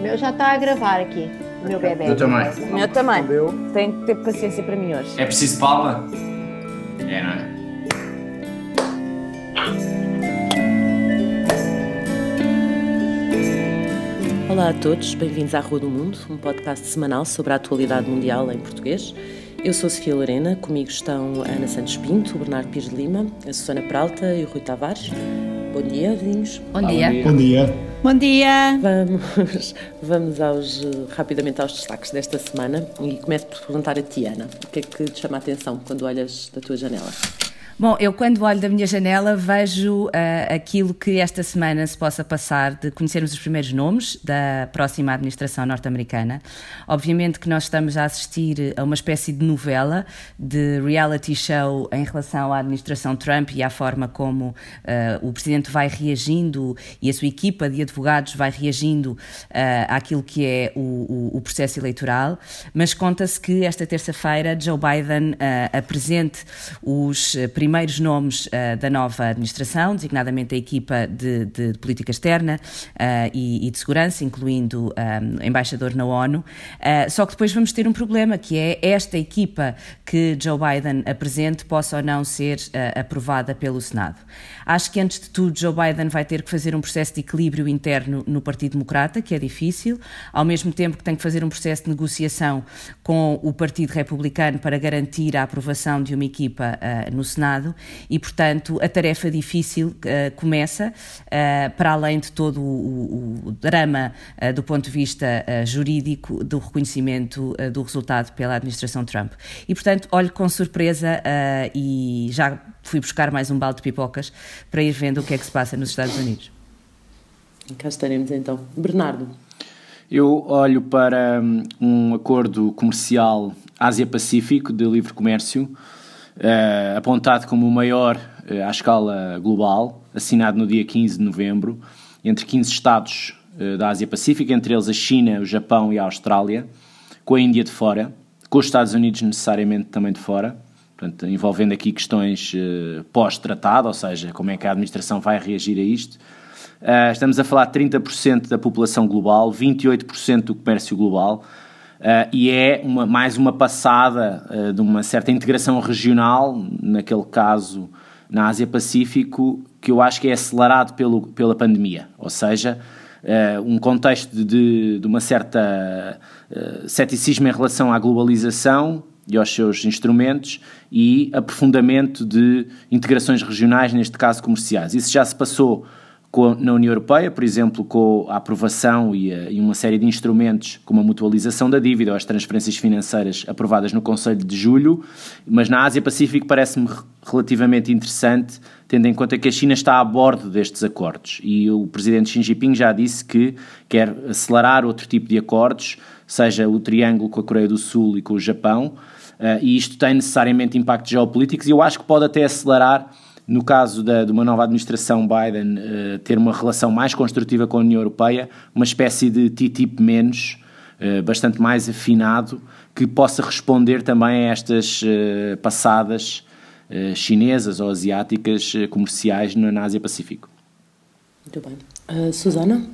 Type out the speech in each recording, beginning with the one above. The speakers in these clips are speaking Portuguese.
o meu já está a gravar aqui, o meu bebê. Eu também. O meu também. Tem que ter paciência para mim hoje. É preciso palma? É, não é? Olá a todos, bem-vindos à Rua do Mundo, um podcast semanal sobre a atualidade mundial em português. Eu sou Sofia Lorena, comigo estão a Ana Santos Pinto, o Bernardo Pires de Lima, a Susana Peralta e o Rui Tavares. Bom dia, vinhos. Bom dia. Bom dia. Bom dia. Vamos, vamos aos, rapidamente aos destaques desta semana e começo por perguntar a ti, Ana, o que é que te chama a atenção quando olhas da tua janela? Bom, eu quando olho da minha janela vejo ah, aquilo que esta semana se possa passar de conhecermos os primeiros nomes da próxima administração norte-americana. Obviamente que nós estamos a assistir a uma espécie de novela, de reality show em relação à administração Trump e à forma como ah, o presidente vai reagindo e a sua equipa de advogados vai reagindo ah, àquilo que é o, o- o processo eleitoral, mas conta-se que esta terça-feira Joe Biden apresente os eh, primeiros nomes ah, da nova administração, designadamente a equipa de, de- de política externa ah, e, e de segurança, incluindo ah, embaixador na ONU. Só que depois vamos ter um problema, que é esta equipa que Joe Biden apresente possa ou não ser aprovada pelo Senado. Acho que antes de tudo Joe Biden vai ter que fazer um processo de equilíbrio interno no Partido Democrata, que é difícil, ao mesmo tempo que tem que fazer um processo de negociação com o Partido Republicano para garantir a aprovação de uma equipa no Senado e, portanto, a tarefa difícil ah, começa, ah, para além de todo o, o- drama ah, do ponto de vista jurídico do reconhecimento do resultado pela administração Trump. E, portanto, olho com surpresa e já fui buscar mais um balde de pipocas para ir vendo o que é que se passa nos Estados Unidos. Cá estaremos então. Bernardo, Eu olho para hum, um acordo comercial Ásia-Pacífico de livre comércio, eh, apontado como o maior eh, à escala global, assinado no dia 15 de novembro, entre 15 Estados eh, da Ásia-Pacífico, entre eles a China, o Japão e a Austrália, com a Índia de fora, com os Estados Unidos necessariamente também de fora, portanto, envolvendo aqui questões pós-tratado, ou seja, como é que a administração vai reagir a isto. Uh, estamos a falar de 30% da população global, 28% do comércio global, uh, e é uma- mais uma passada uh, de uma certa integração regional, naquele caso na Ásia-Pacífico, que eu acho que é acelerado pelo, pela pandemia. Ou seja, uh, um contexto de- de, uma certa ceticismo em relação à globalização e aos seus instrumentos e aprofundamento de integrações regionais, neste caso comerciais. Isso já se passou com- na União Europeia, por exemplo, com a aprovação e, a- e uma série de instrumentos como a mutualização da dívida ou as transferências financeiras aprovadas no Conselho de Julho, mas na Ásia-Pacífico parece-me re- relativamente interessante, tendo em conta que a China está a bordo destes acordos. E o presidente Xi Jinping já disse que quer acelerar outro tipo de acordos, seja o triângulo com a Coreia do Sul e com o Japão, eh, e isto tem necessariamente impactos geopolíticos e eu acho que pode até acelerar no caso da, de uma nova administração Biden eh, ter uma relação mais construtiva com a União Europeia, uma espécie de TTIP menos, eh, bastante mais afinado, que possa responder também a estas eh, passadas chinesas ou asiáticas comerciais na, na Ásia-Pacífico. muito bem. Susana?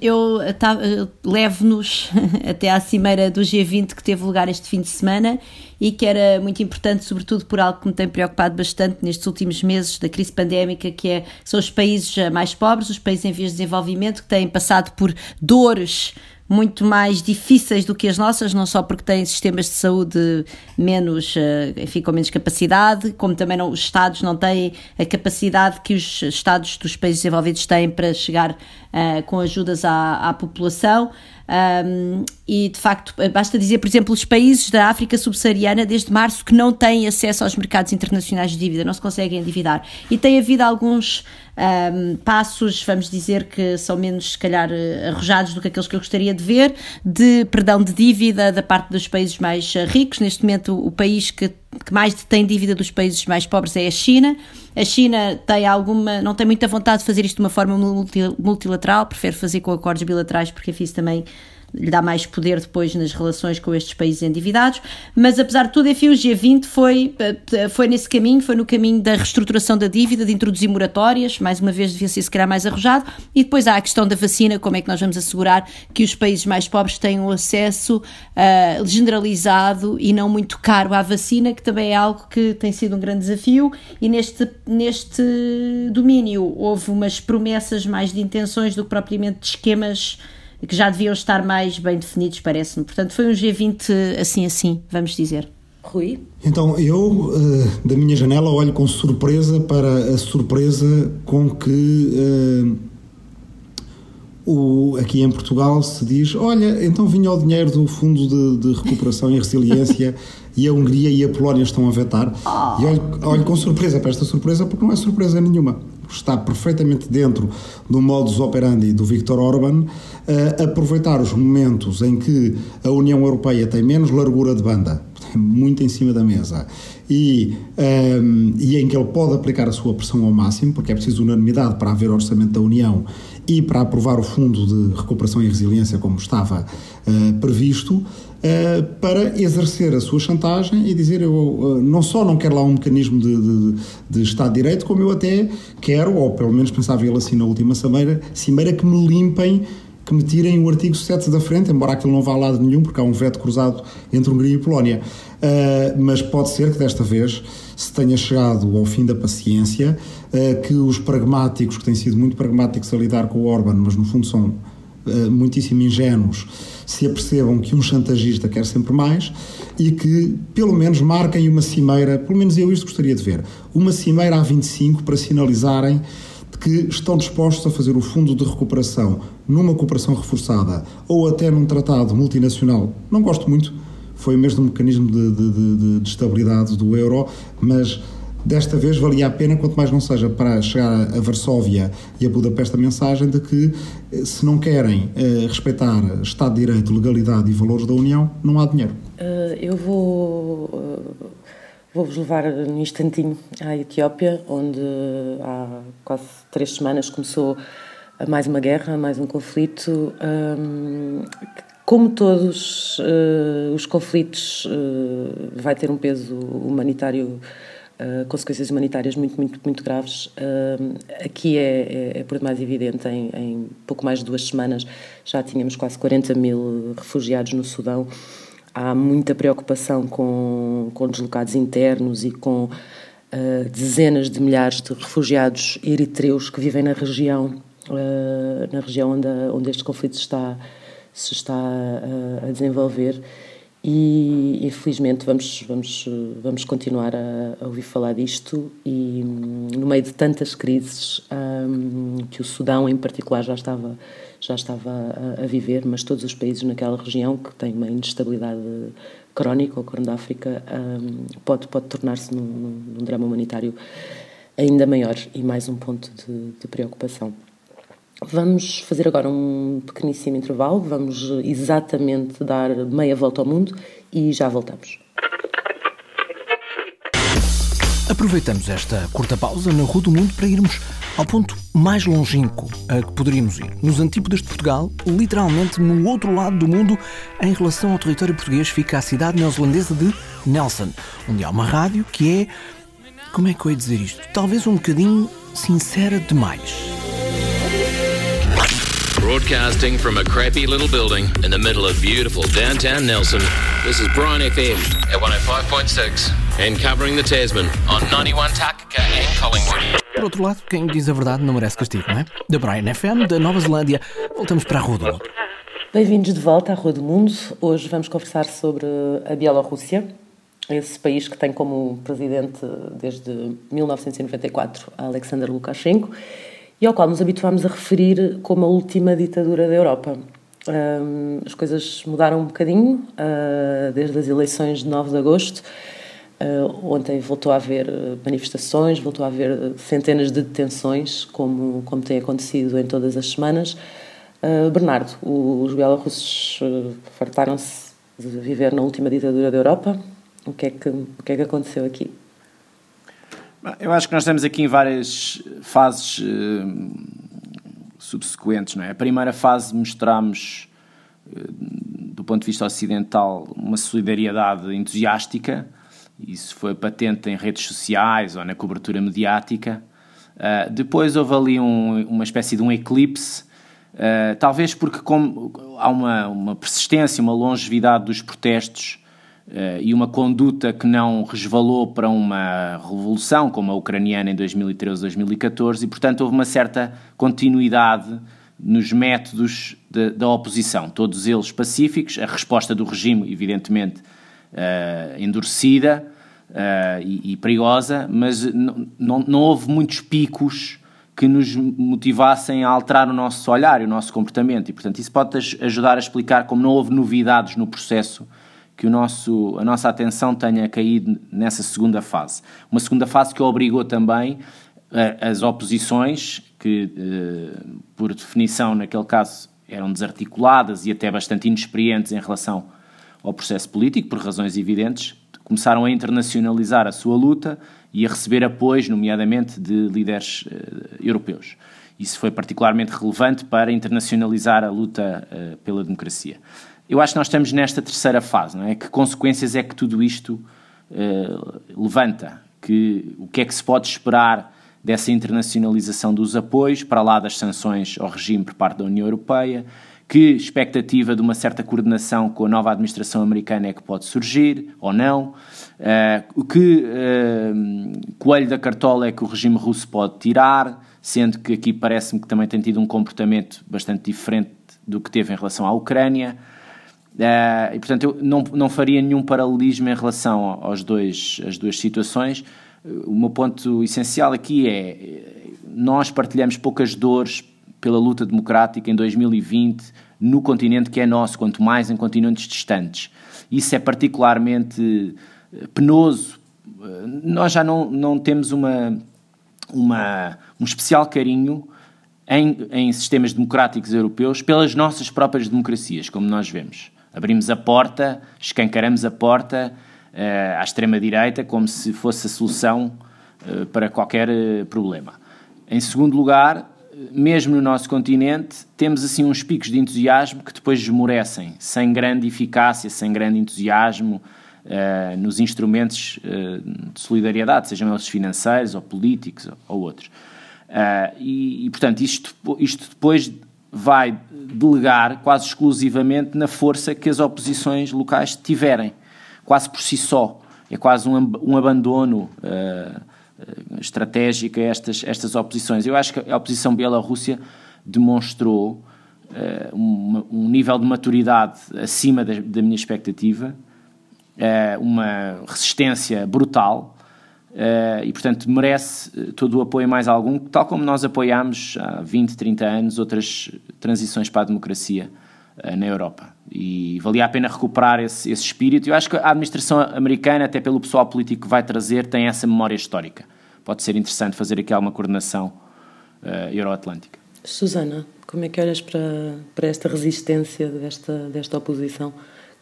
Eu tá- eh, levo-nos até à cimeira do G20 que teve lugar este fim de semana e que era muito importante, sobretudo por algo que me tem preocupado bastante nestes últimos meses da crise pandémica, que é, são os países eh, mais pobres, os países em vias de desenvolvimento, que têm passado por dores muito mais difíceis do que as nossas, não só porque têm sistemas de saúde menos, eh, enfim, com menos capacidade, como também não, os Estados não têm a capacidade que os Estados dos países desenvolvidos têm para chegar eh, com ajudas à, à população. Um, e de facto, basta dizer, por exemplo, os países da África subsaariana desde março, que não têm acesso aos mercados internacionais de dívida, não se conseguem endividar. E tem havido alguns um, passos, vamos dizer que são menos, se calhar, eh, arrojados do que aqueles que eu gostaria de ver, de perdão de dívida da parte dos países mais eh, ricos. Neste momento, o país que, que mais tem dívida dos países mais pobres é a China. A China tem alguma, não tem muita vontade de fazer isto de uma forma multilateral, prefere fazer com acordos bilaterais, porque afim isso também lhe dá mais poder depois nas relações com estes países endividados, mas apesar de tudo, enfim, o G20 foi, eh, foi nesse caminho, foi no caminho da reestruturação da dívida, de introduzir moratórias, mais uma vez devia ser se calhar mais arrojado, e depois há a questão da vacina, como é que nós vamos assegurar que os países mais pobres tenham acesso uh, generalizado e não muito caro à vacina, que também é algo que tem sido um grande desafio, e neste, neste domínio houve umas promessas mais de intenções do que propriamente de esquemas que já deviam estar mais bem definidos, parece-me. Portanto, foi um G20 assim assim, vamos dizer. Rui? Então, eu, uh, da minha janela, olho com surpresa para a surpresa com que uh, o, aqui em Portugal se diz: olha, então vinha o dinheiro do Fundo de, de Recuperação e Resiliência e a Hungria e a Polónia estão a vetar. Oh. E olho, olho com surpresa para esta surpresa, porque não é surpresa nenhuma está perfeitamente dentro do modus operandi do Viktor Orban, uh, aproveitar os momentos em que a União Europeia tem menos largura de banda, muito em cima da mesa, e, um, ehm, e em que ele pode aplicar a sua pressão ao máximo, porque é preciso unanimidade para haver orçamento da União e para aprovar o Fundo de Recuperação e Resiliência como estava uh, previsto, uh, para exercer a sua chantagem e dizer eu uh, não só não quero lá um mecanismo de, de, de, Estado de Direito, como eu até quero, ou pelo menos pensava ele assim na última cimeira, cimeira que me limpem que me tirem o artigo 7 da frente, embora aquilo não vá a lado nenhum, porque há um veto cruzado entre Hungria e Polónia. Uh, mas pode ser que desta vez se tenha chegado ao fim da paciência, uh, que os pragmáticos, que têm sido muito pragmáticos a lidar com o Orban, mas no fundo são uh, muitíssimo ingênuos, se apercebam que um chantagista quer sempre mais e que pelo menos marquem uma cimeira, pelo menos eu isto gostaria de ver, uma cimeira a 25 para sinalizarem que estão dispostos a fazer o fundo de recuperação numa cooperação reforçada ou até num tratado multinacional. Não gosto muito, foi mesmo um mecanismo de, de, de, de estabilidade do euro, mas desta vez valia a pena, quanto mais não seja para chegar a Varsóvia e a Budapeste a mensagem de que eh, se não querem eh, respeitar Estado de Direito, legalidade e valores da União, não há dinheiro. Uh, eu vou uh, vou-vos levar num instantinho à Etiópia, onde há quase três semanas começou mais uma guerra, mais um conflito. Como todos uh, os conflitos, vai ter um peso humanitário Uh, consequências humanitárias muito, muito, muito graves. Aqui é, é, é, por demais evidente, em, em, pouco mais de duas semanas já tínhamos quase 40 mil refugiados no Sudão. Há muita preocupação com, com deslocados internos e com uh, dezenas de milhares de refugiados eritreus que vivem na região, na região onde, onde este conflito está, se está a desenvolver. E infelizmente vamos vamos vamos continuar a, a ouvir falar disto. E no meio de tantas crises um, que o Sudão em particular já estava já estava a, a, viver mas todos os países naquela região que têm uma instabilidade crónica o Corno da África um, pode pode tornar-se num, num, drama humanitário ainda maior e mais um ponto de, de preocupação Vamos fazer agora um pequeníssimo intervalo, vamos exatamente dar meia volta ao mundo e já voltamos. Aproveitamos esta curta pausa na Rua do Mundo para irmos ao ponto mais longínquo a que poderíamos ir. Nos antípodas de Portugal, literalmente no outro lado do mundo, em relação ao território português, fica a cidade neozelandesa de Nelson, onde há uma rádio que é. Como é que eu ia dizer isto? Talvez um bocadinho sincera demais. Broadcasting from a crappy little building in the middle of beautiful downtown Nelson, this is Brian FM at 105.6 and covering the Tasman on 91 Takaka and Collingwood. Por outro lado, quem diz a verdade não merece castigo, não é? Da Brian FM, da Nova Zelândia, voltamos para a Rua do Mundo. Bem-vindos de volta à Rua do Mundo. Hoje vamos conversar sobre a Bielorrússia, esse país que tem como presidente desde 1994 Alexander Lukashenko e ao qual nos habituámos a referir como a última ditadura da Europa. Um, as coisas mudaram um bocadinho uh, desde as eleições de 9 de agosto. Uh, ontem voltou a haver manifestações, voltou a haver centenas de detenções, como, como tem acontecido em todas as semanas. Uh, Bernardo, os bielorrussos fartaram-se de viver na última ditadura da Europa. O que é que, o que, é que aconteceu aqui? Eu acho que nós estamos aqui em várias fases subsequentes. Não é? A primeira fase mostramos, eh, do ponto de vista ocidental, uma solidariedade entusiástica. Isso foi patente em redes sociais ou na cobertura mediática. Uh, depois houve ali um, uma espécie de um eclipse, uh, talvez porque como há uma, uma persistência, uma longevidade dos protestos Uh, e uma conduta que não resvalou para uma revolução como a ucraniana em 2013, 2014 e, portanto, houve uma certa continuidade nos métodos de, da oposição, todos eles pacíficos, a resposta do regime, evidentemente, uh, endurecida uh, e, e, perigosa, mas não, houve muitos picos que nos motivassem a alterar o nosso olhar e o nosso comportamento e, portanto, isso pode ajudar a explicar como não houve novidades no processo que o nosso, a nossa atenção tenha caído nessa segunda fase. Uma segunda fase que obrigou também uh, as oposições, que por definição naquele caso eram desarticuladas e até bastante inexperientes em relação ao processo político, por razões evidentes, começaram a internacionalizar a sua luta e a receber apoios, nomeadamente de líderes uh, europeus. Isso foi particularmente relevante para internacionalizar a luta pela democracia eu acho que nós estamos nesta terceira fase, não é? Que consequências é que tudo isto uh, levanta? Que, o que é que se pode esperar dessa internacionalização dos apoios, para lá das sanções ao regime por parte da União Europeia? Que expectativa de uma certa coordenação com a nova administração americana é que pode surgir, ou não? Uh, que uh, coelho da cartola é que o regime russo pode tirar, sendo que aqui parece-me que também tem tido um comportamento bastante diferente do que teve em relação à Ucrânia. Uh, e portanto eu não, não faria nenhum paralelismo em relação aos dois, às duas situações. O meu ponto essencial aqui é nós partilhamos poucas dores pela luta democrática em 2020 no continente que é nosso, quanto mais em continentes distantes. Isso é particularmente eh, penoso. Nós já não, não temos uma, uma, um especial carinho em, em sistemas democráticos europeus pelas nossas próprias democracias, como nós vemos. Abrimos a porta, escancaramos a porta uh, à extrema-direita como se fosse a solução uh, para qualquer uh, problema. Em segundo lugar, mesmo no nosso continente, temos assim uns picos de entusiasmo que depois esmorecem, sem grande eficácia, sem grande entusiasmo nos instrumentos de solidariedade, sejam eles financeiros ou políticos ou, ou outros. E, e, portanto, isto, isto depois vai delegar quase exclusivamente na força que as oposições locais tiverem, quase por si só. É quase um, um abandono uh, estratégico a estas, estas oposições. Eu acho que a oposição bielorrússia demonstrou uh, um, um, nível de maturidade acima da, da minha expectativa, uh, uma resistência brutal Uh, e, portanto, merece eh, todo o apoio mais algum, tal como nós apoiámos há 20, 30 anos outras transições para a democracia na Europa. E valia a pena recuperar esse, esse espírito. Eu acho que a administração americana, até pelo pessoal político que vai trazer, tem essa memória histórica. Pode ser interessante fazer aqui alguma coordenação uh, euroatlântica. Susana, como é que olhas para, para esta resistência desta, desta oposição?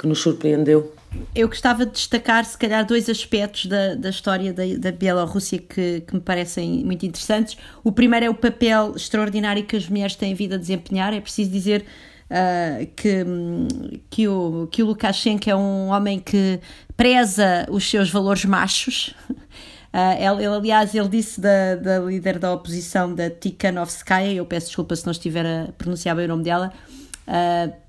que nos surpreendeu? Eu gostava de destacar, se calhar, dois aspectos da, da história da, da Bielorrússia que, que me parecem muito interessantes. O primeiro é o papel extraordinário que as mulheres têm vindo a desempenhar. É preciso dizer Uh, que, que, o, que o Lukashenko é um homem que preza os seus valores machos. Uh, ele, ele, aliás, ele disse da, da líder da oposição, da Tikhanovskaya, eu peço desculpa se não estiver a pronunciar bem o nome dela, uh,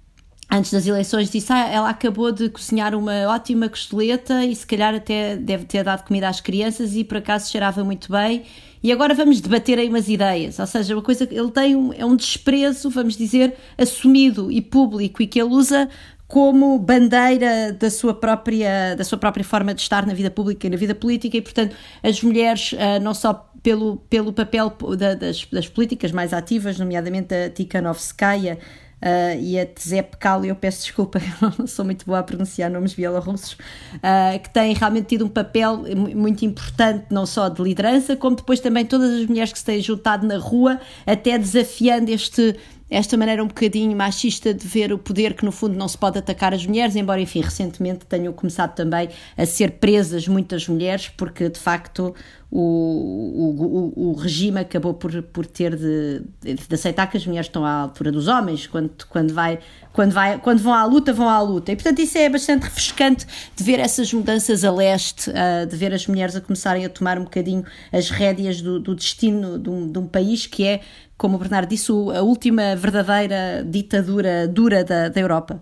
antes das eleições disse ah, ela acabou de cozinhar uma ótima costeleta e se calhar até deve ter dado comida às crianças e por acaso cheirava muito bem e agora vamos debater aí umas ideias, ou seja, uma coisa que ele tem um, é um desprezo, vamos dizer, assumido e público e que ele usa como bandeira da sua própria da sua própria forma de estar na vida pública e na vida política. E portanto as mulheres uh, não só pelo, pelo papel da, das, das políticas mais ativas, nomeadamente a Tikhanovskaya, uh, e a Tzepkal, eu peço desculpa, não sou muito boa a pronunciar nomes bielorrussos, uh, que têm realmente tido um papel muito importante, não só de liderança, como depois também todas as mulheres que se têm juntado na rua, até desafiando este esta maneira um bocadinho machista de ver o poder que no fundo não se pode atacar as mulheres, embora enfim recentemente tenham começado também a ser presas muitas mulheres porque de facto o, o, o regime acabou por, por ter de, de, aceitar que as mulheres estão à altura dos homens quando, quando, vai, quando, vai, quando vão à luta, vão à luta e portanto isso é bastante refrescante de ver essas mudanças a leste, de ver as mulheres a começarem a tomar um bocadinho as rédeas do, do destino de um, de um país que é como o Bernardo disse, a última verdadeira ditadura dura da, da Europa.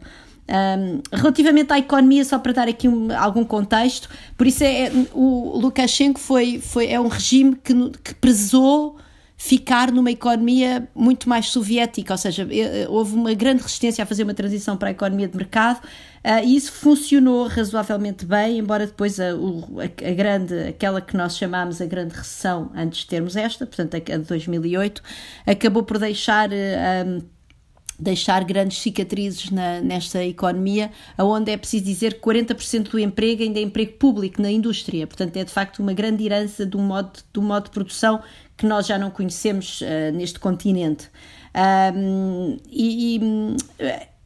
Um, relativamente à economia, só para dar aqui um, algum contexto, por isso é, é, o Lukashenko foi, foi, é um regime que, que prezou ficar numa economia muito mais soviética, ou seja, eh, houve uma grande resistência a fazer uma transição para a economia de mercado uh, e isso funcionou razoavelmente bem, embora depois a, a, a, grande, aquela que nós chamámos a grande recessão antes de termos esta, portanto a de 2008, acabou por deixar uh, um, deixar grandes cicatrizes na, nesta economia, onde é preciso dizer que 40% do emprego ainda é emprego público na indústria. Portanto, é de facto uma grande herança do modo, do modo de produção que nós já não conhecemos uh, neste continente. Um, e, e,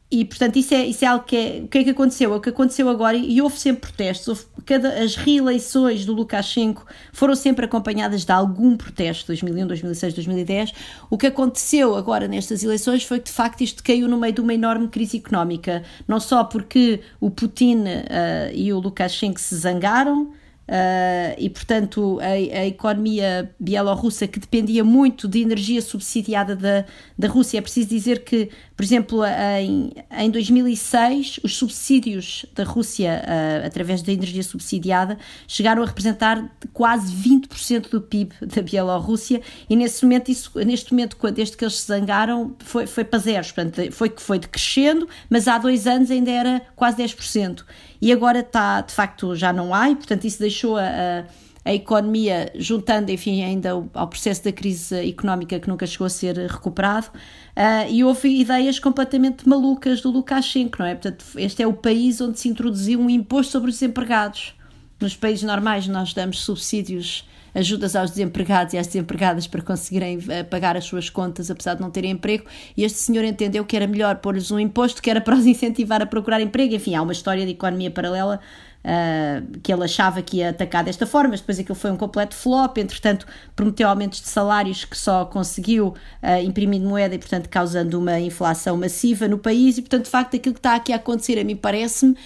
e, portanto, isso é, isso é algo que é. O que é que aconteceu? É o que aconteceu agora, e houve sempre protestos, houve, cada, as reeleições do Lukashenko foram sempre acompanhadas de algum protesto, 2001, 2006, 2010. O que aconteceu agora nestas eleições foi que, de facto, isto caiu no meio de uma enorme crise económica. Não só porque o Putin uh, e o Lukashenko se zangaram, Uh, e, portanto, a, a, economia bielorrussa, que dependia muito de energia subsidiada da, da Rússia, é preciso dizer que, por exemplo, em, em 2006, os subsídios da Rússia, uh, através da energia subsidiada, chegaram a representar quase 20% do PIB da Bielorrússia, e nesse momento, isso, neste momento, desde que eles se zangaram, foi, foi para zeros, portanto, foi, foi decrescendo, mas há dois anos ainda era quase 10% e agora está, de facto, já não há, e portanto isso deixou a, a economia, juntando, enfim, ainda ao processo da crise económica que nunca chegou a ser recuperado, uh, e houve ideias completamente malucas do Lukashenko, não é? Portanto, este é o país onde se introduziu um imposto sobre os empregados. Nos países normais nós damos subsídios ajudas aos desempregados e às desempregadas para conseguirem uh, pagar as suas contas, apesar de não terem emprego, e este senhor entendeu que era melhor pôr-lhes um imposto que era para os incentivar a procurar emprego. Enfim, há uma história de economia paralela Uh, que ele achava que ia atacar desta forma, mas depois aquilo foi um completo flop, entretanto prometeu aumentos de salários que só conseguiu uh, imprimir moeda e portanto causando uma inflação massiva no país. E portanto de facto aquilo que está aqui a acontecer a mim parece-me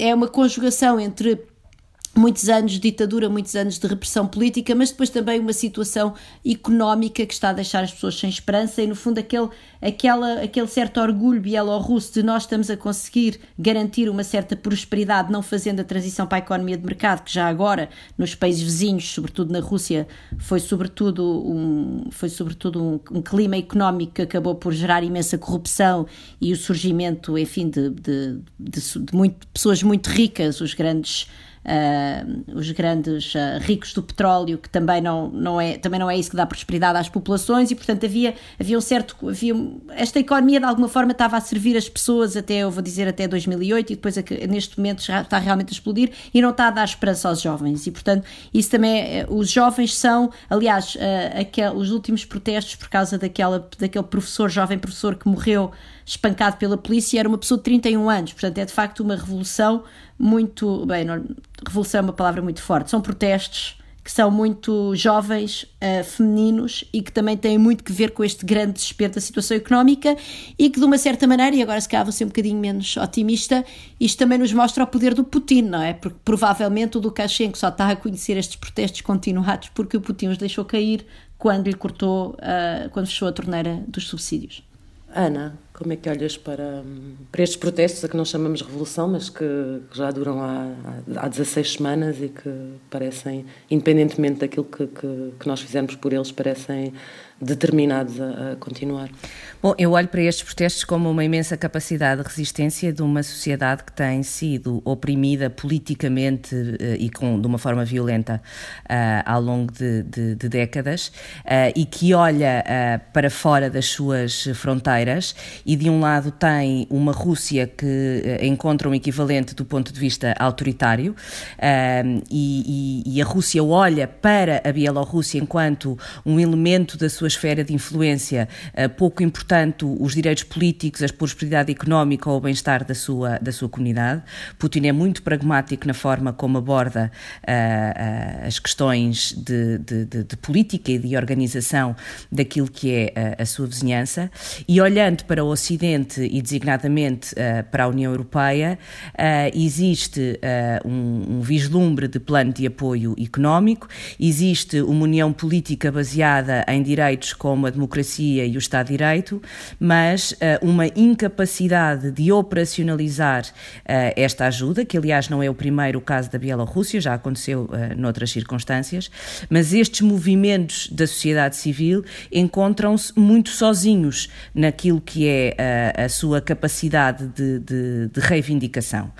é uma conjugação entre muitos anos de ditadura, muitos anos de repressão política, mas depois também uma situação económica que está a deixar as pessoas sem esperança e, no fundo, aquele, aquela, aquele certo orgulho bielorrusso de nós estamos a conseguir garantir uma certa prosperidade, não fazendo a transição para a economia de mercado, que já agora, nos países vizinhos, sobretudo na Rússia, foi sobretudo um, foi sobretudo um, um clima económico que acabou por gerar imensa corrupção e o surgimento, enfim, de, de, de, de muito, pessoas muito ricas, os grandes uh, os grandes uh, ricos do petróleo, que também não, não, é, também não é isso que dá prosperidade às populações, e portanto havia, havia um certo. Havia, esta economia de alguma forma estava a servir as pessoas até, eu vou dizer, até 2008, e depois neste momento está realmente a explodir e não está a dar esperança aos jovens. E portanto, isso também. É, os jovens são, aliás, uh, aquel, os últimos protestos por causa daquela, daquele professor, jovem professor que morreu espancado pela polícia, era uma pessoa de 31 anos. Portanto, é de facto uma revolução muito. Bem, não, revolução é uma palavra muito forte. São protestos que são muito jovens, uh, femininos e que também têm muito que ver com este grande desespero da situação económica e que de uma certa maneira, e agora se calhar vou ser um bocadinho menos otimista, isto também nos mostra o poder do Putin, não é? Porque provavelmente o Lukashenko só está a conhecer estes protestos continuados porque o Putin os deixou cair quando lhe cortou, uh, quando fechou a torneira dos subsídios. Ana, como é que olhas para, para estes protestos a que nós chamamos revolução, mas que, que já duram há, há 16 semanas e que parecem, independentemente daquilo que, que, que nós fizermos por eles, parecem determinados a, a, continuar. Bom, eu olho para estes protestos como uma imensa capacidade de resistência de uma sociedade que tem sido oprimida politicamente uh, e com, de uma forma violenta uh, ao longo de, de, de décadas uh, e que olha para fora das suas fronteiras e de um lado tem uma Rússia que uh, encontra um equivalente do ponto de vista autoritário uh, e, e, e, a Rússia olha para a Bielorrússia enquanto um elemento da sua esfera de influência uh, pouco importante os direitos políticos, a prosperidade económica ou o bem-estar da sua, da sua comunidade. Putin é muito pragmático na forma como aborda as questões de, de, de, de política e de organização daquilo que é a, a sua vizinhança e olhando para o Ocidente e designadamente uh, para a União Europeia, uh, existe uh, um, um, vislumbre de plano de apoio económico, existe uma união política baseada em direitos como a democracia e o Estado de Direito, mas uma incapacidade de operacionalizar esta ajuda, que aliás não é o primeiro caso da Bielorrússia, já aconteceu noutras circunstâncias, mas estes movimentos da sociedade civil encontram-se muito sozinhos naquilo que é a, a sua capacidade de, de, de reivindicação.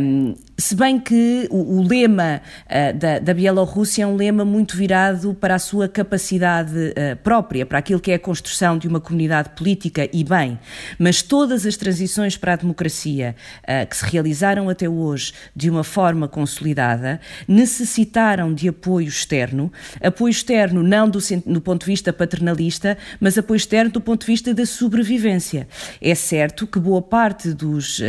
Um, se bem que o, o lema uh, da, da Bielorrússia é um lema muito virado para a sua capacidade uh, própria, para aquilo que é a construção de uma comunidade política e bem, mas todas as transições para a democracia uh, que se realizaram até hoje de uma forma consolidada necessitaram de apoio externo, apoio externo não do, do ponto de vista paternalista, mas apoio externo do ponto de vista da sobrevivência. É certo que boa parte dos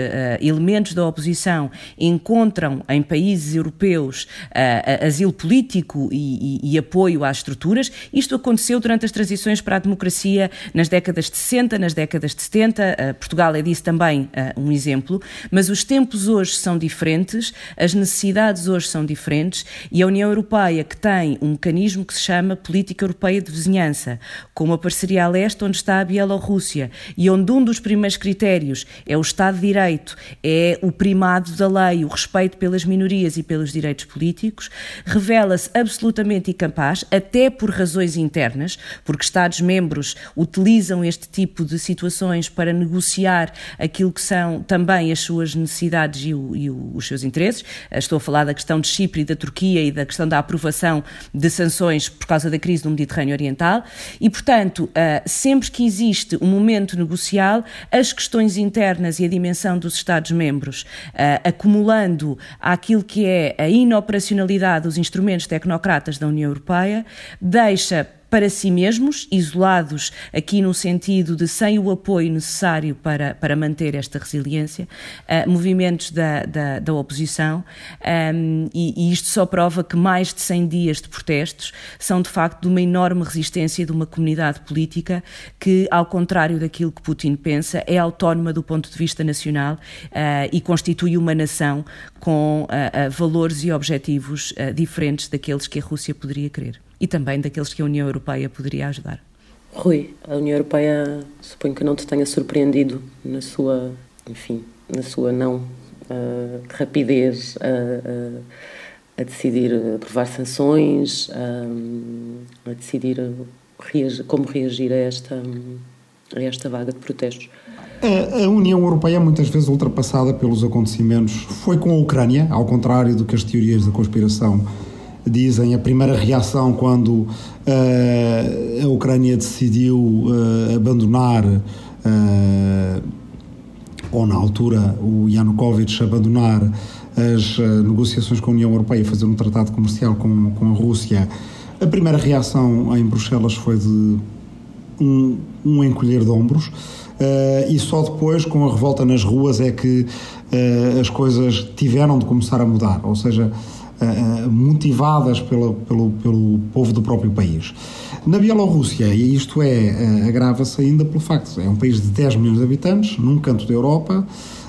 elementos da oposição encontram encontram em países europeus uh, asilo político e, e, e, apoio às estruturas. Isto aconteceu durante as transições para a democracia nas décadas de 60, nas décadas de 70. Uh, Portugal é disso também uh, um exemplo. Mas os tempos hoje são diferentes, as necessidades hoje são diferentes e a União Europeia, que tem um mecanismo que se chama Política Europeia de Vizinhança, com uma parceria a leste onde está a Bielorrússia e onde um dos primeiros critérios é o Estado de Direito, é o primado da lei, o respeito respeito pelas minorias e pelos direitos políticos, revela-se absolutamente incapaz, até por razões internas, porque Estados-membros utilizam este tipo de situações para negociar aquilo que são também as suas necessidades e, o, e o, os seus interesses. Estou a falar da questão de Chipre e da Turquia e da questão da aprovação de sanções por causa da crise no Mediterrâneo Oriental e, portanto, ah, sempre que existe um momento negocial, as questões internas e a dimensão dos Estados-membros ah, acumulando àquilo que é a inoperacionalidade dos instrumentos tecnocratas da União Europeia, deixa para si mesmos, isolados aqui no sentido de sem o apoio necessário para, para manter esta resiliência, uh, movimentos da, da, da oposição, um, e, e, isto só prova que mais de 100 dias de protestos são de facto de uma enorme resistência de uma comunidade política que, ao contrário daquilo que Putin pensa, é autónoma do ponto de vista nacional uh, e constitui uma nação com uh, valores e objetivos diferentes daqueles que a Rússia poderia querer e também daqueles que a União Europeia poderia ajudar. Rui, a União Europeia suponho que não te tenha surpreendido na sua, enfim, na sua não uh, rapidez a, a, a, decidir aprovar sanções, a, a decidir reagir, como reagir a esta, a esta vaga de protestos. A, União Europeia, muitas vezes ultrapassada pelos acontecimentos, foi com a Ucrânia, ao contrário do que as teorias da conspiração dizem a primeira reação quando uh, a Ucrânia decidiu uh, abandonar, uh, ou na altura o Yanukovych abandonar as negociações com a União Europeia, fazer um tratado comercial com, com a Rússia, a primeira reação em Bruxelas foi de um, um encolher de ombros. Uh, e só depois, com a revolta nas ruas, é que uh, as coisas tiveram de começar a mudar. Ou seja, motivadas pelo, pelo, pelo povo do próprio país. Na Bielorrússia, e isto é, uh, agrava-se ainda pelo facto, é um país de 10 milhões de habitantes, num canto da Europa,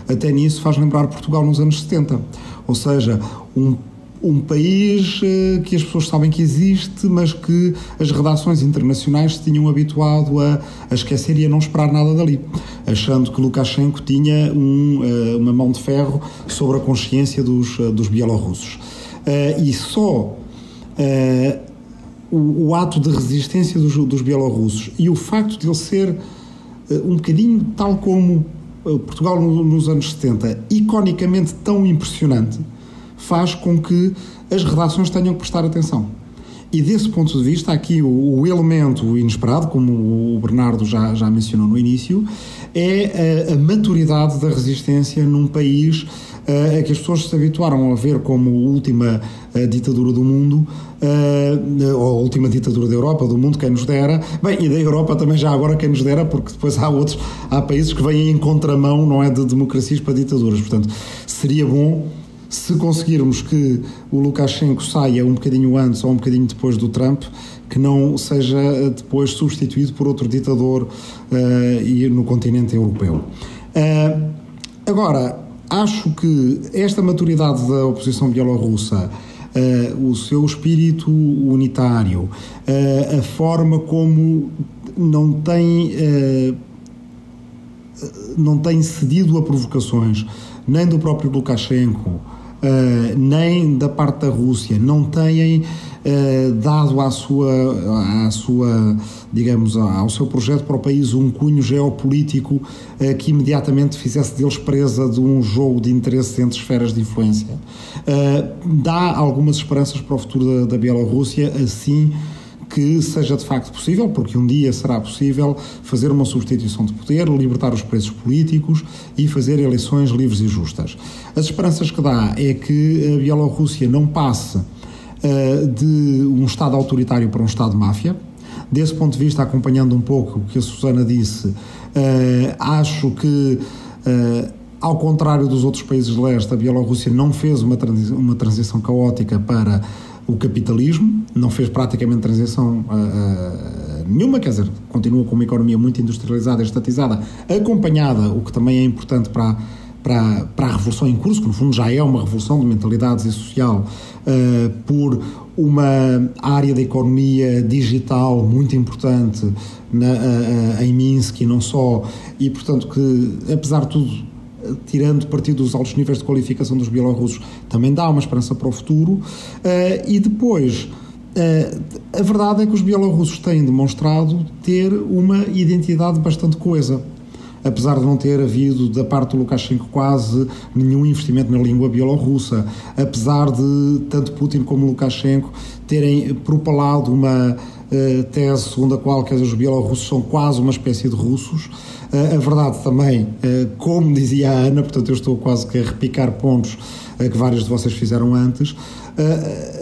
até nisso faz lembrar Portugal nos anos 70. Ou seja, um um país que as pessoas sabem que existe, mas que as redações internacionais se tinham habituado a, a esquecer e a não esperar nada dali, achando que Lukashenko tinha um, uma mão de ferro sobre a consciência dos, dos bielorrussos. Uh, e só uh, o, o, ato de resistência dos, dos bielorrussos e o facto de ele ser uh, um bocadinho tal como Portugal nos anos 70, iconicamente tão impressionante, faz com que as redações tenham que prestar atenção. E desse ponto de vista, aqui o, o elemento inesperado, como o Bernardo já, já mencionou no início, é a, a maturidade da resistência num país uh, a que as pessoas se habituaram a ver como última uh, ditadura do mundo, uh, ou a última ditadura da Europa, do mundo, quem nos dera. Bem, e da Europa também já agora quem nos dera, porque depois há outros, há países que vêm em contramão, não é, de democracias para ditaduras. Portanto, seria bom se conseguirmos que o Lukashenko saia um bocadinho antes ou um bocadinho depois do Trump, que não seja depois substituído por outro ditador uh, no continente europeu. Uh, agora, acho que esta maturidade da oposição bielorrussa, uh, o seu espírito unitário, a forma como não tem, não tem cedido a provocações, nem do próprio Lukashenko, uh, nem da parte da Rússia não têm uh, dado à sua, à sua, digamos, ao seu projeto para o país um cunho geopolítico uh, que imediatamente fizesse deles presa de um jogo de interesses entre esferas de influência. dá algumas esperanças para o futuro da, da Bielorrússia, assim que seja de facto possível, porque um dia será possível fazer uma substituição de poder, libertar os preços políticos e fazer eleições livres e justas. As esperanças que dá é que a Bielorrússia não passe de um Estado autoritário para um Estado máfia. Desse ponto de vista, acompanhando um pouco o que a Susana disse, uh, acho que. Uh, ao contrário dos outros países de leste, a Bielorrússia não fez uma, transi uma transição caótica para o capitalismo, não fez praticamente transição uh, uh, nenhuma, quer dizer, continua com uma economia muito industrializada e estatizada, acompanhada, o que também é importante para, para, para a revolução em curso, que no fundo já é uma revolução de mentalidades e social, uh, por uma área da economia digital muito importante na, em Minsk e não só, e portanto que, apesar de tudo, tirando partido dos altos níveis de qualificação dos bielorrussos, também dá uma esperança para o futuro. Uh, e depois, uh, a verdade é que os bielorrussos têm demonstrado ter uma identidade bastante coesa. Apesar de não ter havido da parte do Lukashenko quase nenhum investimento na língua bielorrussa, apesar de tanto Putin como Lukashenko terem propalado uma uh, tese segundo a qual que os bielorrussos são quase uma espécie de russos, a verdade também, como dizia a Ana, portanto eu estou quase que a repicar pontos que vários de vocês fizeram antes,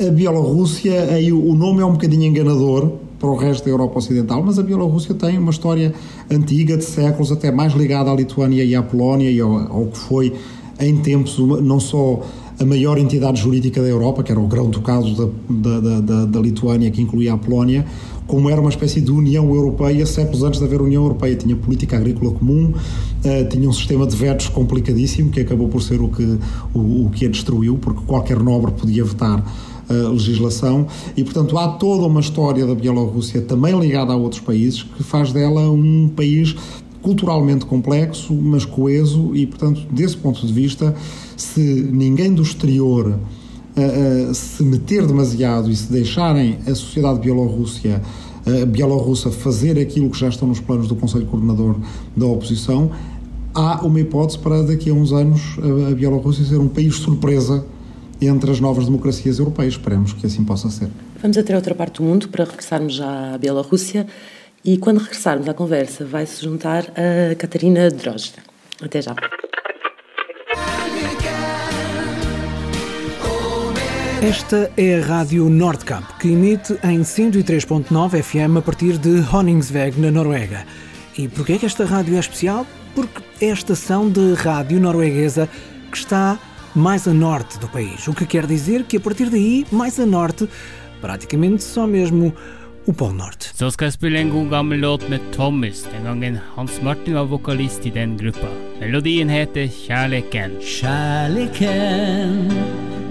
a Bielorrússia, aí o nome é um bocadinho enganador para o resto da Europa Ocidental, mas a Bielorrússia tem uma história antiga, de séculos, até mais ligada à Lituânia e à Polónia e ao, ao que foi em tempos não só a maior entidade jurídica da Europa, que era o grão-ducado da, da, da, da, Lituânia, que incluía a Polónia, como era uma espécie de União Europeia, séculos antes de haver União Europeia. Tinha política agrícola comum, uh, tinha um sistema de vetos complicadíssimo, que acabou por ser o que, o, o que a destruiu, porque qualquer nobre podia votar legislação. E, portanto, há toda uma história da Bielorrússia também ligada a outros países que faz dela um país culturalmente complexo, mas coeso. E, portanto, desse ponto de vista, se ninguém do exterior uh, uh, se meter demasiado e se deixarem a sociedade bielorrússia uh, fazer aquilo que já estão nos planos do Conselho Coordenador da oposição, há uma hipótese para daqui a uns anos a Bielorrússia ser um país surpresa entre as novas democracias europeias. Esperemos que assim possa ser. Vamos até outra parte do mundo para regressarmos à Bielorrússia e quando regressarmos à conversa vai se juntar a Catarina Drozda. Até já. Esta é a Rádio Nordkamp, que emite em 103.9 FM a partir de Honningsvåg, na Noruega. E porquê é que esta rádio é especial? Porque é a estação de rádio norueguesa que está mais a norte do país, o que quer dizer que a partir daí, mais a norte, praticamente só mesmo o Polo Norte. Så skal jeg spille en god gammel låt med Thomas, den gangen Hans Martin var vokalist i den gruppa. Melodien heter. Kärleken,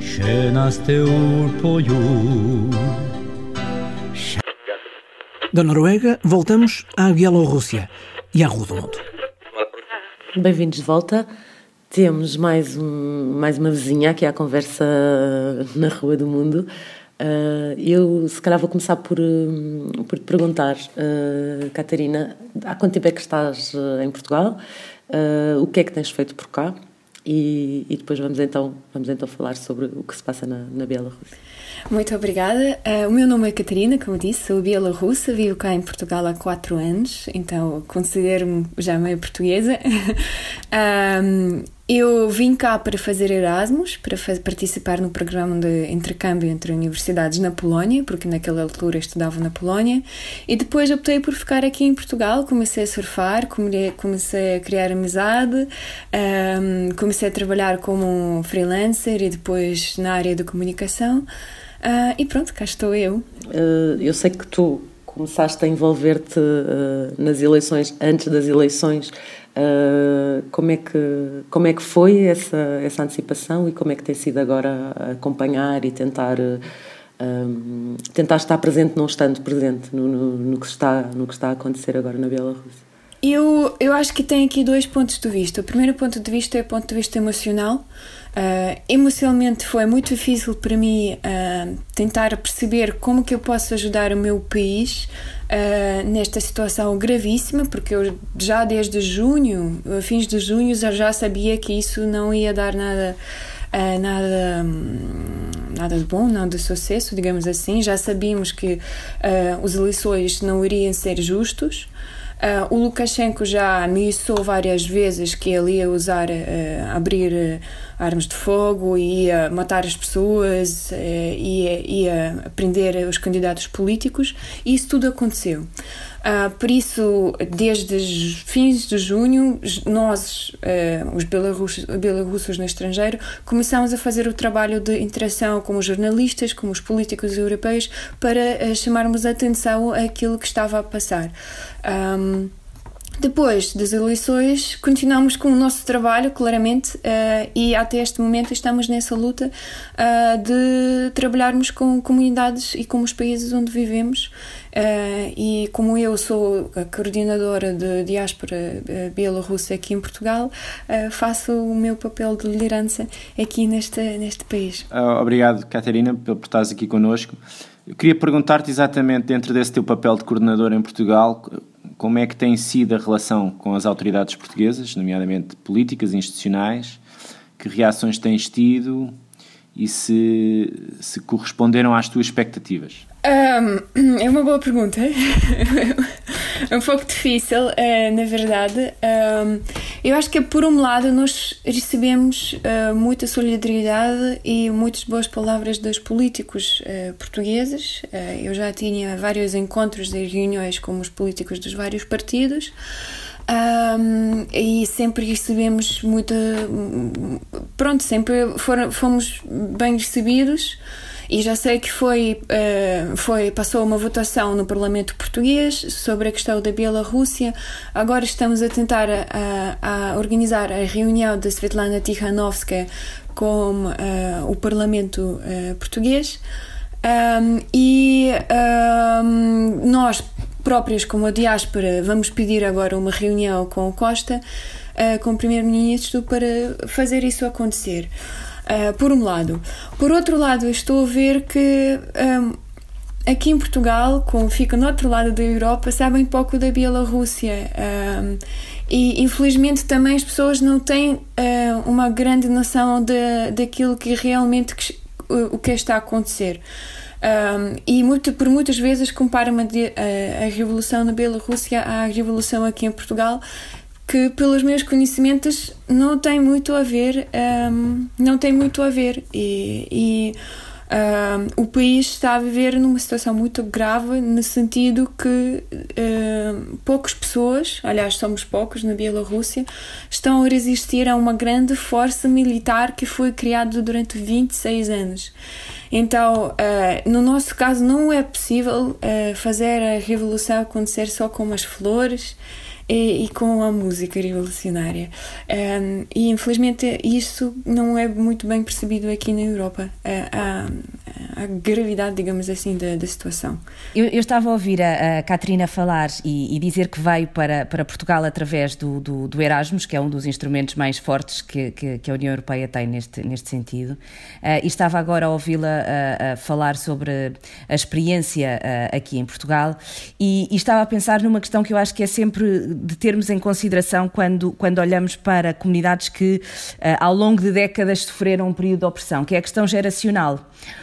skönaste ord på jord. Da Noruega, voltamos à Bielorrússia e à Rua do Mundo. Bem-vindos de volta. Temos mais, um, mais uma vizinha aqui à conversa na Rua do Mundo. Uh, eu, se calhar, vou começar por, por te perguntar, uh, Catarina, há quanto tempo é que estás uh, em Portugal? o que é que tens feito por cá? E, e, depois vamos então, vamos então falar sobre o que se passa na, na Bielorrússia. Muito obrigada. Uh, o meu nome é Catarina, como disse, sou bielorrussa, vivo cá em Portugal há quatro anos, então considero-me já meio portuguesa. um, eu vim cá para fazer Erasmus, para participar no programa de intercâmbio entre universidades na Polónia, porque naquela altura estudava na Polónia, e depois optei por ficar aqui em Portugal. Comecei a surfar, comecei a criar amizade, um, comecei a trabalhar como freelancer e depois na área de comunicação. Uh, e pronto, cá estou eu. Uh, eu sei que tu começaste a envolver-te uh, nas eleições, antes das eleições. Uh, como, é que, como é que foi essa, essa antecipação e como é que tem sido agora acompanhar e tentar, um, tentar estar presente, não estando presente no, no, no, que está, no que está a acontecer agora na Bielorrússia? Eu, eu acho que tem aqui dois pontos de vista. O primeiro ponto de vista é o ponto de vista emocional. Uh, emocionalmente foi muito difícil para mim uh, tentar perceber como que eu posso ajudar o meu país uh, nesta situação gravíssima, porque eu já desde junho, fins de junho, já sabia que isso não ia dar nada. Nada, nada de bom, nada de sucesso, digamos assim. Já sabíamos que os eleições não iriam ser justos. Uh, o Lukashenko já ameaçou várias vezes que ele ia usar, uh, abrir uh, armas de fogo, ia matar as pessoas, ia, ia prender os candidatos políticos, e isso tudo aconteceu. Uh, por isso, desde fins de junho, nós, uh, os belarussos, no estrangeiro, começamos a fazer o trabalho de interação com os jornalistas, com os políticos europeus, para uh, chamarmos a atenção àquilo que estava a passar. Um, depois das eleições, continuamos com o nosso trabalho, claramente, e até este momento estamos nessa luta de trabalharmos com comunidades e com os países onde vivemos. Uh, e como eu sou a coordenadora de diáspora uh, bielorrussa aqui em Portugal, faço o meu papel de liderança aqui neste, neste país. obrigado, Catarina, por estares aqui connosco. Eu queria perguntar-te exatamente, dentro desse teu papel de coordenadora em Portugal, como é que tem sido a relação com as autoridades portuguesas, nomeadamente políticas e institucionais? Que reações tens tido e se, se corresponderam às tuas expectativas? Um, é uma boa pergunta. é um pouco difícil, uh, na verdade. Um, eu acho que, por um lado, nós recebemos uh, muita solidariedade e muitas boas palavras dos políticos uh, portugueses. eu já tinha vários encontros e reuniões com os políticos dos vários partidos. Um, e sempre recebemos muita. Pronto, sempre foram, fomos bem recebidos e já sei que foi, uh, foi passou uma votação no Parlamento Português sobre a questão da Bielorrússia. Agora estamos a tentar a, a organizar a reunião da Svetlana Tikhanovskaya com uh, o Parlamento uh, Português. Um, e um, nós próprios, como a diáspora, vamos pedir agora uma reunião com o Costa, com o Primeiro-Ministro, para fazer isso acontecer. Uh, por um lado. Por outro lado, estou a ver que um, aqui em Portugal, como fica no outro lado da Europa, sabem pouco da Bielorrússia. Um, e infelizmente também as pessoas não têm uh, uma grande noção de, daquilo que realmente que, o que está a acontecer. Um, e muito, por muitas vezes comparam a, a, a revolução na Bielorrússia à revolução aqui em Portugal que pelos meus conhecimentos não tem muito a ver um, não tem muito a ver e, e um, o país está a viver numa situação muito grave no sentido que um, poucas pessoas, aliás somos poucos na Bielorrússia, estão a resistir a uma grande força militar que foi criada durante 26 anos. Então, uh, no nosso caso, não é possível uh, fazer a revolução acontecer só com as flores e, e com a música revolucionária. Um, e infelizmente isso não é muito bem percebido aqui na Europa, a, a, a gravidade, digamos assim, da, da situação. Eu, eu, estava a ouvir a, a Catarina falar e, e, dizer que veio para, para Portugal através do, do, do, Erasmus, que é um dos instrumentos mais fortes que, que, que a União Europeia tem neste, neste sentido. Uh, e estava agora a ouvi-la a, falar sobre a experiência uh, aqui em Portugal e, e estava a pensar numa questão que eu acho que é sempre de termos em consideração quando, quando olhamos para comunidades que uh, ao longo de décadas sofreram um período de opressão, que é a questão geracional.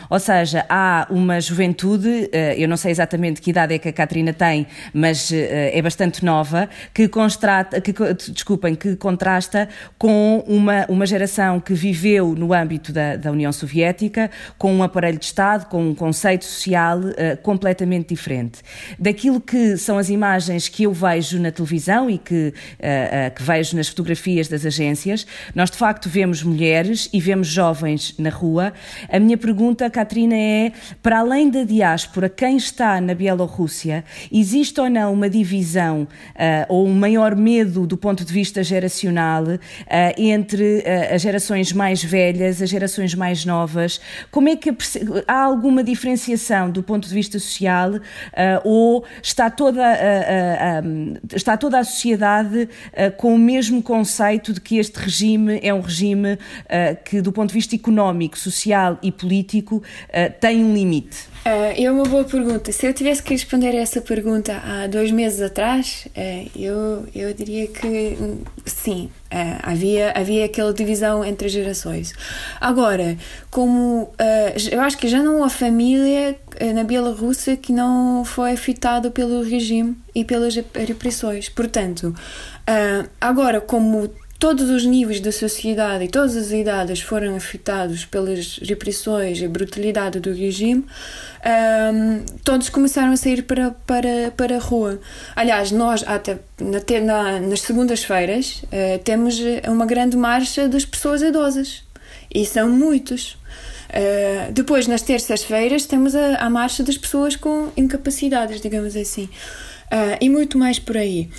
Ou seja, há uma juventude, eu não sei exatamente que idade é que a Catarina tem, mas é bastante nova, que, que, desculpem, que contrasta com uma, uma geração que viveu no âmbito da, da União Soviética, com um aparelho de Estado, com um conceito social completamente diferente. Daquilo que são as imagens que eu vejo na televisão e que, que vejo nas fotografias das agências, nós de facto vemos mulheres e vemos jovens na rua. A minha pergunta, Katrina, é: para além da diáspora, quem está na Bielorrússia, existe ou não uma divisão uh, ou um maior medo do ponto de vista geracional uh, entre uh, as gerações mais velhas, as gerações mais novas? Como é que há alguma diferenciação do ponto de vista social ou está toda, está toda a sociedade com o mesmo conceito de que este regime é um regime uh, que, do ponto de vista económico, social e político, uh, tem um limite? É uma boa pergunta. Se eu tivesse que responder a essa pergunta há dois meses atrás, eu, eu diria que hum, sim, uh, havia, havia aquela divisão entre gerações. Agora, como eu acho que já não há família na Bielorrússia que não foi afetada pelo regime e pelas repressões. Portanto, agora, como todos os níveis da sociedade e todas as idades foram afetados pelas repressões e brutalidade do regime, um, todos começaram a sair para, para, para a rua. Aliás, nós, até na, na, nas segundas-feiras, uh, temos uma grande marcha das pessoas idosas. E são muitos. Uh, depois, nas terças-feiras, temos a, a marcha das pessoas com incapacidades, digamos assim. Uh, e muito mais por aí.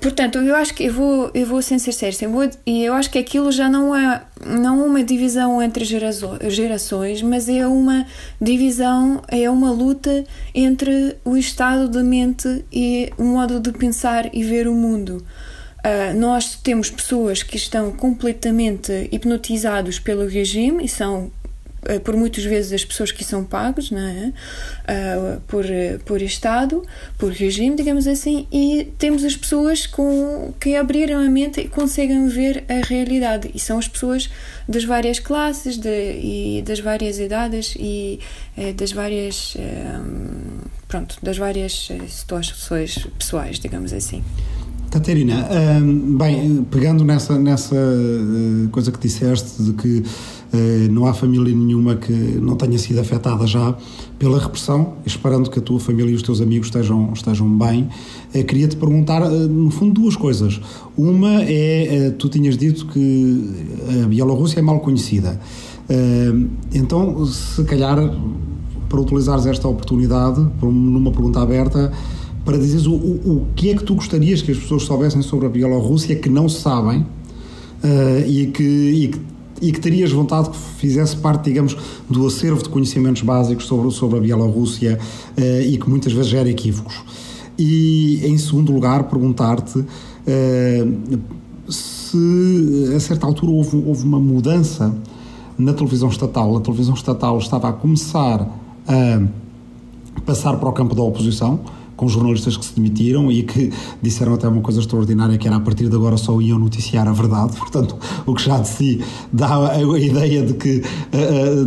Portanto, eu acho que eu vou, eu vou ser eu vou, e eu acho que aquilo já não é não uma divisão entre gerações, mas é uma divisão, é uma luta entre o estado da mente e o modo de pensar e ver o mundo. Uh, nós temos pessoas que estão completamente hipnotizados pelo regime e são por muitas vezes as pessoas que são pagos é? Uh, por, por Estado, por regime, digamos assim, e temos as pessoas com, que abriram a mente e conseguem ver a realidade. E são as pessoas das várias classes de, e das várias idades e eh, das várias. Eh, pronto, das várias situações pessoais, digamos assim. Catarina, bem, pegando nessa, nessa coisa que disseste de que eh, não há família nenhuma que não tenha sido afetada já pela repressão, esperando que a tua família e os teus amigos estejam, estejam bem. Eh, queria-te perguntar, eh, no fundo, duas coisas. Uma é, tu tinhas dito que a Bielorrússia é mal conhecida. Então, se calhar, para utilizares esta oportunidade, numa pergunta aberta, para dizeres o, o, o que é que tu gostarias que as pessoas soubessem sobre a Bielorrússia que não sabem e que, e que e que terias vontade que fizesse parte, digamos, do acervo de conhecimentos básicos sobre, sobre a Bielorrússia uh, e que muitas vezes gera equívocos. E, em segundo lugar, perguntar-te uh, se a certa altura houve, houve uma mudança na televisão estatal. A televisão estatal estava a começar a passar para o campo da oposição com jornalistas que se demitiram e que disseram até uma coisa extraordinária que era a partir de agora só iam noticiar a verdade, portanto o que já de si dá a ideia de que,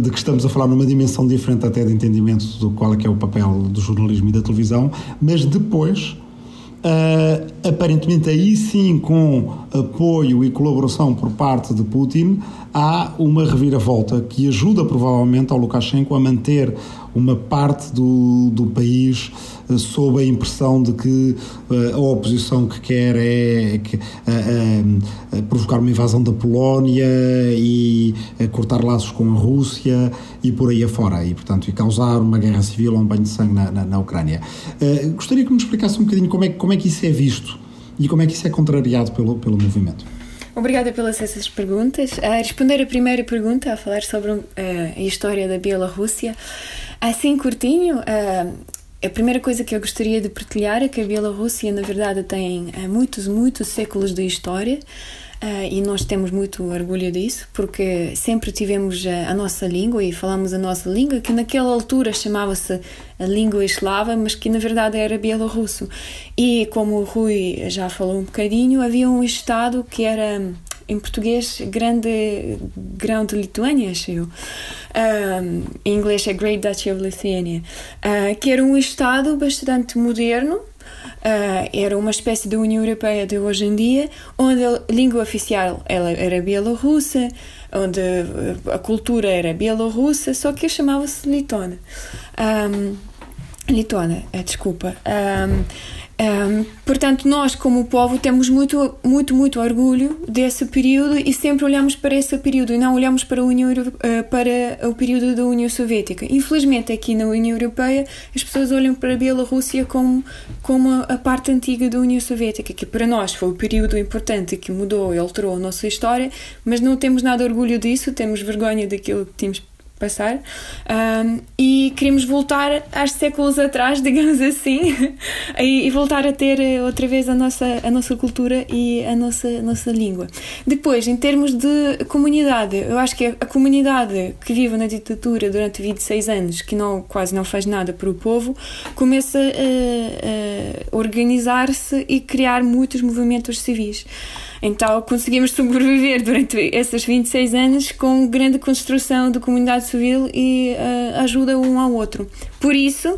de que estamos a falar numa dimensão diferente até de entendimento do qual é que é o papel do jornalismo e da televisão, mas depois aparentemente aí sim com apoio e colaboração por parte de Putin há uma reviravolta que ajuda provavelmente ao Lukashenko a manter uma parte do, do país uh, sob a impressão de que uh, a oposição que quer é, que, provocar uma invasão da Polónia e cortar laços com a Rússia e por aí afora e portanto e causar uma guerra civil ou um banho de sangue na, na, na Ucrânia. gostaria que me explicasse um bocadinho como é, como é que isso é visto e como é que isso é contrariado pelo, pelo movimento. Obrigada pelas essas perguntas. A responder a primeira pergunta, a falar sobre uh, a história da Bielorrússia, assim curtinho, uh, a primeira coisa que eu gostaria de partilhar é que a Bielorrússia, na verdade, tem muitos, muitos séculos de história. Uh, e nós temos muito orgulho disso, porque sempre tivemos a, a nossa língua e falamos a nossa língua, que naquela altura chamava-se a língua eslava, mas que na verdade era bielorrusso. E como o Rui já falou um bocadinho, havia um Estado que era em português Grande Grão de Lituânia, acho eu. Um, em inglês é Great Duchy of Lithuania, uh, que era um estado bastante moderno. Uh, era uma espécie de União Europeia de hoje em dia, onde a língua oficial era bielorrussa, onde a cultura era bielorrussa, só que chamava-se Litona. Um, Litona, desculpa. Um, um, portanto, nós, como povo, temos muito, muito, muito orgulho desse período e sempre olhamos para esse período e não olhamos para, União, uh, para o período da União Soviética. Infelizmente, aqui na União Europeia, as pessoas olham para a Bielorrússia como, como a parte antiga da União Soviética, que para nós foi o período importante que mudou e alterou a nossa história, mas não temos nada orgulho disso, temos vergonha daquilo que tínhamos passar um, e queremos voltar aos séculos atrás, digamos assim, e, voltar a ter eh, outra vez a nossa, a nossa cultura e a nossa, a nossa língua. Depois, em termos de comunidade, eu acho que a, comunidade que vive na ditadura durante 26 anos, que não, quase não faz nada para o povo, começa a, a organizar-se e criar muitos movimentos civis. Então conseguimos sobreviver durante esses 26 anos com grande construção de comunidade civil e uh, ajuda um ao outro. Por isso,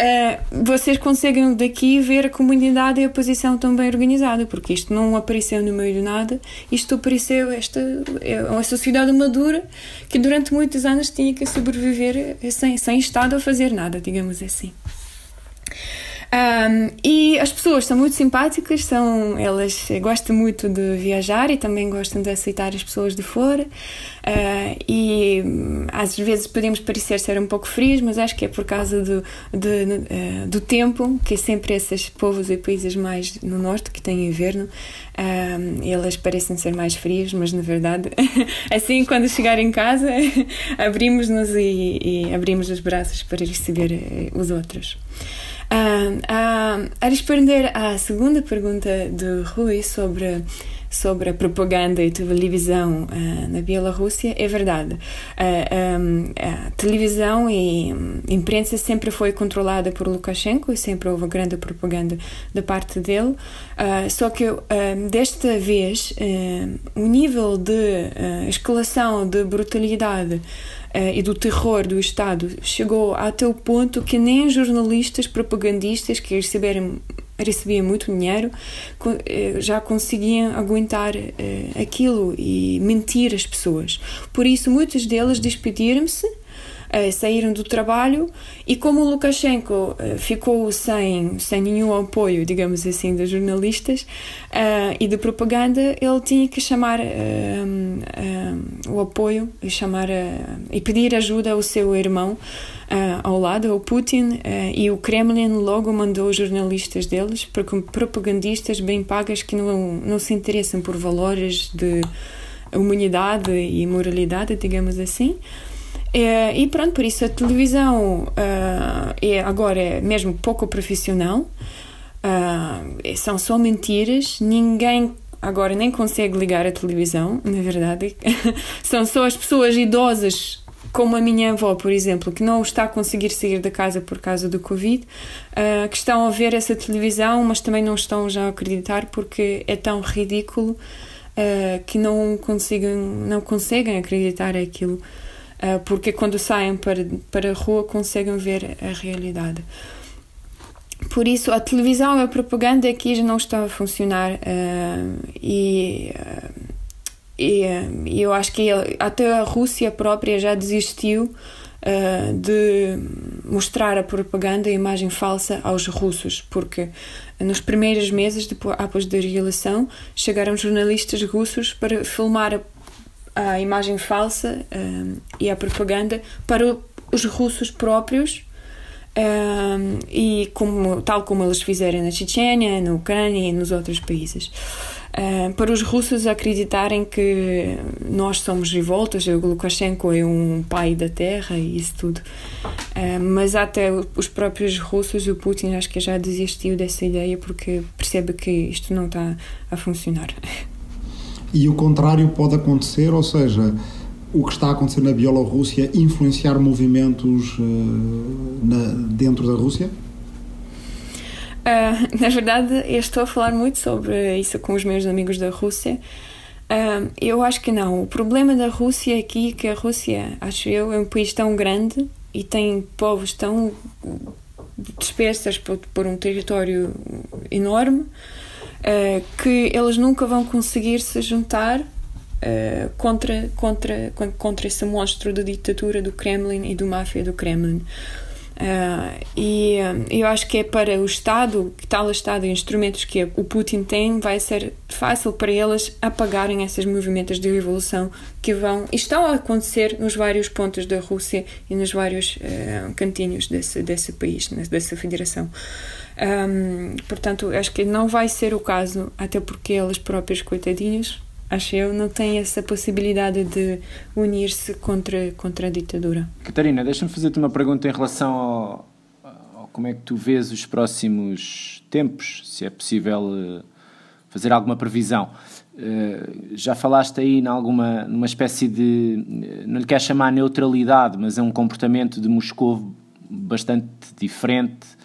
Uh, vocês conseguem daqui ver a comunidade e a posição tão bem organizada, porque isto não apareceu no meio de nada, isto apareceu, esta é uma sociedade madura que durante muitos anos tinha que sobreviver sem, sem Estado a fazer nada, digamos assim. Um, e as pessoas são muito simpáticas, são, elas gostam muito de viajar e também gostam de aceitar as pessoas de fora. Uh, e às vezes podemos parecer ser um pouco frios, mas acho que é por causa do, de, uh, do tempo, que é sempre esses povos e países mais no norte que têm inverno, eles parecem ser mais frios, mas na verdade, assim, quando chegar em casa, abrimos-nos e, e abrimos os braços para receber eh, os outros. A responder à segunda pergunta de Rui sobre sobre a propaganda e televisão uh, na Bielorrússia é verdade. Uh, um, a televisão e um, imprensa sempre foi controlada por Lukashenko e sempre houve grande propaganda da parte dele. Uh, só que desta vez o nível de escalação de brutalidade e do terror do Estado chegou até o ponto que nem jornalistas propagandistas que receberam recebiam muito dinheiro eh, já conseguiam aguentar uh, aquilo e mentir as pessoas. Por isso, muitos deles despediram-se saíram do trabalho e como Lukashenko uh, ficou sem, sem nenhum apoio, digamos assim, dos jornalistas uh, e de propaganda, ele tinha que chamar o apoio e, chamar, e pedir ajuda ao seu irmão ao lado, ao Putin, e o Kremlin logo mandou jornalistas deles, propagandistas bem pagas que não, não se interessam por valores de humanidade e moralidade, digamos assim, e pronto, por isso a televisão uh, é agora é mesmo pouco profissional, uh, são só mentiras, ninguém agora nem consegue ligar a televisão, na verdade. são só as pessoas idosas, como a minha avó, por exemplo, que não está a conseguir sair da casa por causa do Covid, uh, que estão a ver essa televisão, mas também não estão já a acreditar porque é tão ridículo que não, consigam, não conseguem acreditar aquilo. Ah, porque quando saem para, para a rua conseguem ver a realidade. Por isso, a televisão e a propaganda aqui já não estão a funcionar uh, e, uh, e eu acho que até a Rússia própria já desistiu de mostrar a propaganda e a imagem falsa aos russos, porque nos primeiros meses depois, após da reeleição chegaram jornalistas russos para filmar a imagem falsa um, e a propaganda para os russos próprios um, e como, tal como eles fizeram na Chechênia, na Ucrânia e nos outros países. Um, para os russos acreditarem que nós somos revoltas, o Lukashenko é um pai da terra e isso tudo. mas até os próprios russos, o Putin, acho que já desistiu dessa ideia porque percebe que isto não está a funcionar. e o contrário pode acontecer, ou seja, o que está a acontecer na Bielorrússia influenciar movimentos uh, na, dentro da Rússia? Uh, na verdade, eu estou a falar muito sobre isso com os meus amigos da Rússia. Um, eu acho que não. O problema da Rússia aqui é que a Rússia, acho eu, é um país tão grande e tem povos tão dispersas por, por um território enorme uh, que eles nunca vão conseguir se juntar uh, contra, contra, contra esse monstro da ditadura do Kremlin e do máfia do Kremlin. Uh, e uh, eu acho que é para o Estado, que tal Estado e instrumentos que o Putin tem, vai ser fácil para eles apagarem esses movimentos de revolução que vão estão a acontecer nos vários pontos da Rússia e nos vários uh, cantinhos desse, desse país, dessa federação. Um, portanto, acho que não vai ser o caso, até porque eles próprios, coitadinhos, acho eu, não tem essa possibilidade de unir-se contra, contra a ditadura. Catarina, deixa-me fazer-te uma pergunta em relação ao, ao, como é que tu vês os próximos tempos, se é possível uh, fazer alguma previsão. Uh, já falaste aí alguma, numa espécie de, não lhe quero chamar neutralidade, mas é um comportamento de Moscou bastante diferente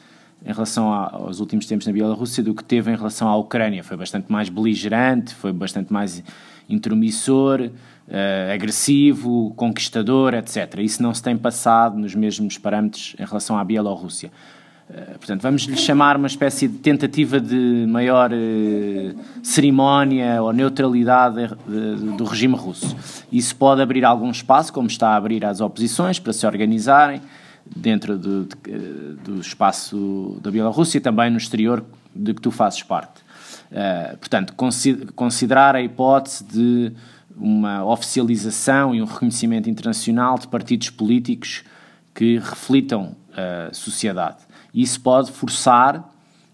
em relação aos últimos tempos na Bielorrússia do que teve em relação à Ucrânia. Foi bastante mais beligerante, foi bastante mais intromissor, uh, agressivo, conquistador, etc. Isso não se tem passado nos mesmos parâmetros em relação à Bielorrússia. Uh, portanto, vamos lhe chamar uma espécie de tentativa de maior uh, cerimónia ou neutralidade do regime russo. Isso pode abrir algum espaço, como está a abrir às oposições, para se organizarem dentro do, de, do espaço da Bielorrússia e também no exterior de que tu fazes parte. Uh, portanto, considerar a hipótese de uma oficialização e um reconhecimento internacional de partidos políticos que reflitam a sociedade. Isso pode forçar,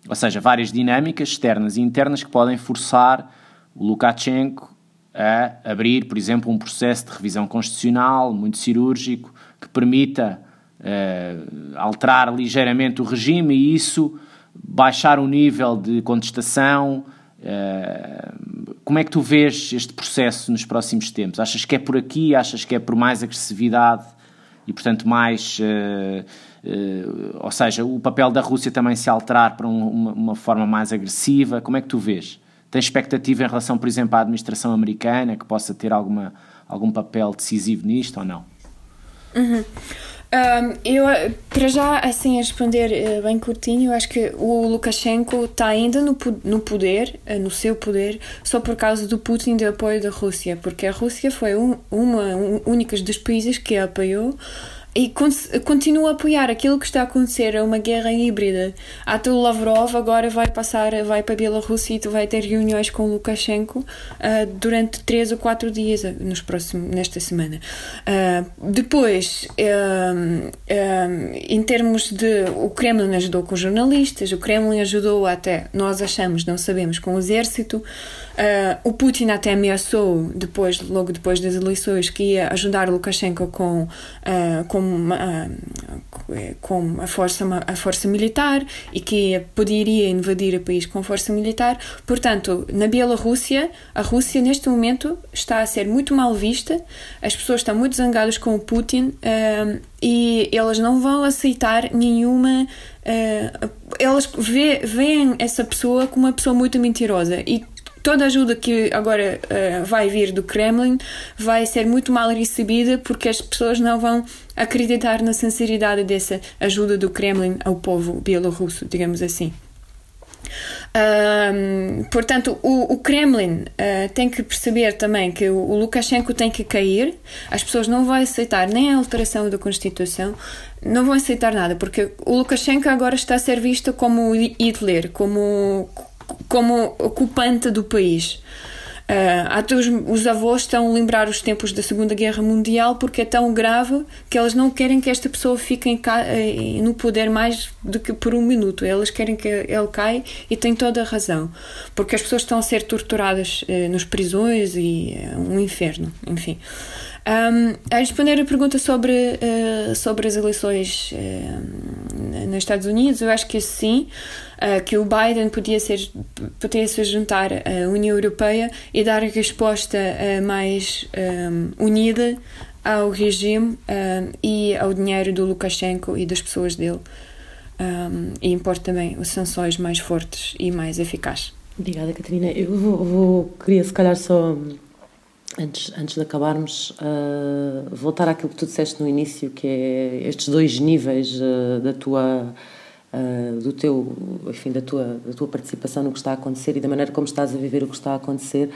ou seja, várias dinâmicas externas e internas que podem forçar o Lukashenko a abrir, por exemplo, um processo de revisão constitucional muito cirúrgico que permita uh, alterar ligeiramente o regime e isso baixar o nível de contestação. Uh, como é que tu vês este processo nos próximos tempos? Achas que é por aqui? Achas que é por mais agressividade e, portanto, mais. Uh, ou seja, o papel da Rússia também se alterar para um, uma, uma, forma mais agressiva? Como é que tu vês? Tens expectativa em relação, por exemplo, à administração americana que possa ter alguma, algum papel decisivo nisto ou não? Uhum. Um, eu, para já, assim, a responder uh, bem curtinho, eu acho que o Lukashenko está ainda no, no poder, uh, no seu poder, só por causa do Putin de apoio da Rússia, porque a Rússia foi um, uma um, única dos países que a apoiou e continua a apoiar aquilo que está a acontecer, é uma guerra híbrida. Até o Lavrov agora vai passar, vai para a Bielorrússia e vai ter reuniões com Lukashenko uh, durante três ou quatro dias ah, nos próximos, nesta semana. Uh, depois, em termos de. O Kremlin ajudou com jornalistas, o Kremlin ajudou até, nós achamos, não sabemos, com o exército. Uh, o Putin até ameaçou, depois, logo depois das eleições, que ia ajudar Lukashenko com, uh, com, uh, com a, força, a força militar e que poderia invadir o país com força militar. Portanto, na Bielorrússia, a Rússia neste momento está a ser muito mal vista, as pessoas estão muito zangadas com o Putin e elas não vão aceitar nenhuma. Elas veem essa pessoa como uma pessoa muito mentirosa e toda a ajuda que agora uh, vai vir do Kremlin vai ser muito mal recebida porque as pessoas não vão acreditar na sinceridade dessa ajuda do Kremlin ao povo bielorrusso, digamos assim. Um, portanto, o, o Kremlin uh, tem que perceber também que o, o, Lukashenko tem que cair, as pessoas não vão aceitar nem a alteração da Constituição, não vão aceitar nada, porque o Lukashenko agora está a ser visto como Hitler, como, como ocupante do país. Uh, até os, os, avós estão a lembrar os tempos da Segunda Guerra Mundial porque é tão grave que elas não querem que esta pessoa fique em, eh, no poder mais do que por um minuto. Elas querem que ele caia e tem toda a razão. Porque as pessoas estão a ser torturadas uh, nas prisões e é um inferno, enfim. Um, a responder a pergunta sobre, uh, sobre as eleições uh, nos Estados Unidos, eu acho que sim, uh, que o Biden podia, ser, podia se juntar à União Europeia e dar resposta mais um, unida ao regime um, e ao dinheiro do Lukashenko e das pessoas dele. e impor também as sanções mais fortes e mais eficazes. Obrigada, Catarina. Eu vou, vou, queria, se calhar, só antes, antes de acabarmos, uh, voltar àquilo que tu disseste no início, que é estes dois níveis uh, da tua. Uh, do teu, enfim, da tua, da tua participação no que está a acontecer e da maneira como estás a viver o que está a acontecer,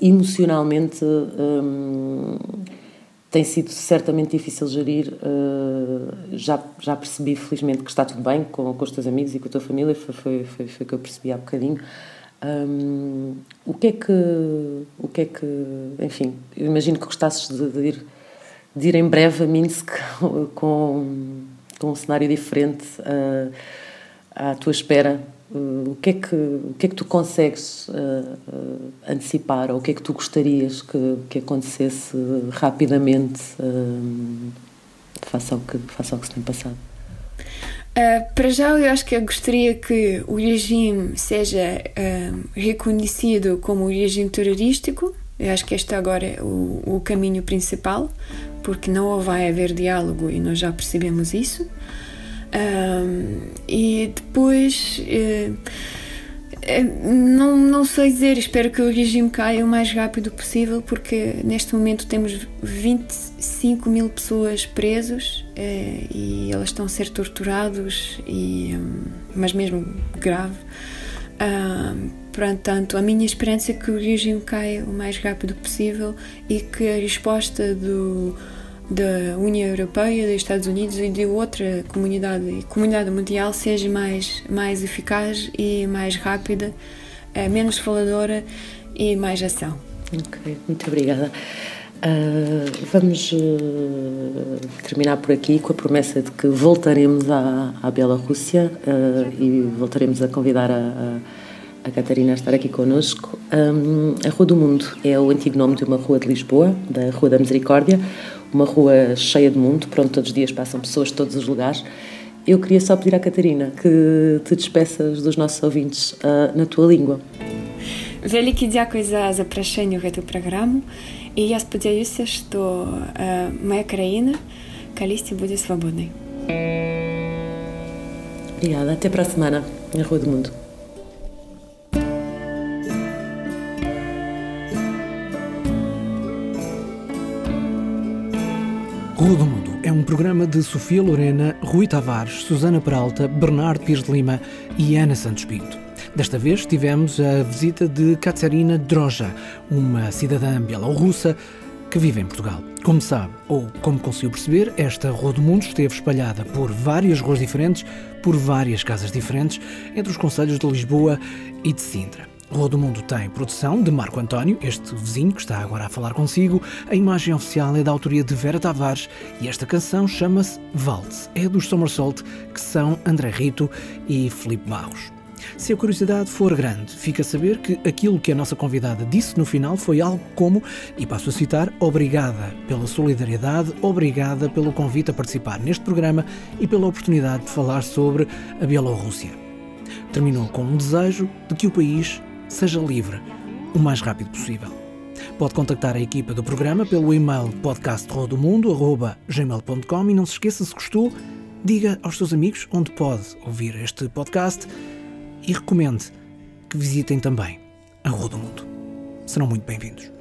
emocionalmente um, tem sido certamente difícil gerir. já, já percebi, felizmente, que está tudo bem com, com os teus amigos e com a tua família, foi, foi, foi, foi o que eu percebi há bocadinho. Um, o que é que, o que é que, enfim, eu imagino que gostasses de, de, ir, de ir em breve a Minsk com, com um cenário diferente uh, à tua espera. Uh, o, que é que, o que é que tu consegues uh, antecipar ou o que é que tu gostarias que, que acontecesse rapidamente face, ao que, face ao que se tem passado? Para já, eu acho que eu gostaria que o regime seja reconhecido como regime terrorístico. Eu acho que este agora é o, o, caminho principal, porque não vai haver diálogo e nós já percebemos isso. Uh, e depois é, não, não sei dizer, espero que o regime caia o mais rápido possível, porque neste momento temos 25 mil pessoas presos é, e elas estão a ser torturados, e, hum, mas mesmo grave. Portanto, a minha esperança é que o regime caia o mais rápido possível e que a resposta do da União Europeia, dos Estados Unidos e de outra comunidade, comunidade mundial seja mais, mais eficaz e mais rápida, é, menos faladora e mais ação. Ok, muito obrigada. Uh, vamos uh, terminar por aqui com a promessa de que voltaremos à, à Bielorrússia uh, e voltaremos a convidar a, a, a, Catarina a estar aqui connosco. Um, a Rua do Mundo é o antigo nome de uma rua de Lisboa, da Rua da Misericórdia uma rua cheia de mundo, por onde todos os dias passam pessoas de todos os lugares. Eu queria só pedir à Catarina que te despeças dos nossos ouvintes uh, na tua língua. Велике дякую за запрошення в эту програму. І я сподіваюся, що моя країна колись буде свободною. Obrigada. Até para a semana na Rua do Mundo. Rua do Mundo é um programa de Sofia Lorena, Rui Tavares, Susana Peralta, Bernardo Pires de Lima e Ana Santos Pinto. Desta vez tivemos a visita de Katsarina Droja, uma cidadã bielorrussa que vive em Portugal. Como sabe, ou como conseguiu perceber, esta Rua do Mundo esteve espalhada por várias ruas diferentes, por várias casas diferentes, entre os conselhos de Lisboa e de Sintra. Rua do Mundo tem produção de Marco António, este vizinho que está agora a falar consigo. A imagem oficial é da autoria de Vera Tavares e esta canção chama-se Waltz. É dos Somersault, que são André Rito e Felipe Barros. Se a curiosidade for grande, fica a saber que aquilo que a nossa convidada disse no final foi algo como, e passo a citar, obrigada pela solidariedade, obrigada pelo convite a participar neste programa e pela oportunidade de falar sobre a Bielorrússia. Terminou com um desejo de que o país seja livre o mais rápido possível. Pode contactar a equipa do programa pelo e-mail podcastrodomundo.gmail.com e não se esqueça, se gostou, diga aos seus amigos onde pode ouvir este podcast e recomende que visitem também a Rua do Mundo. Serão muito bem-vindos.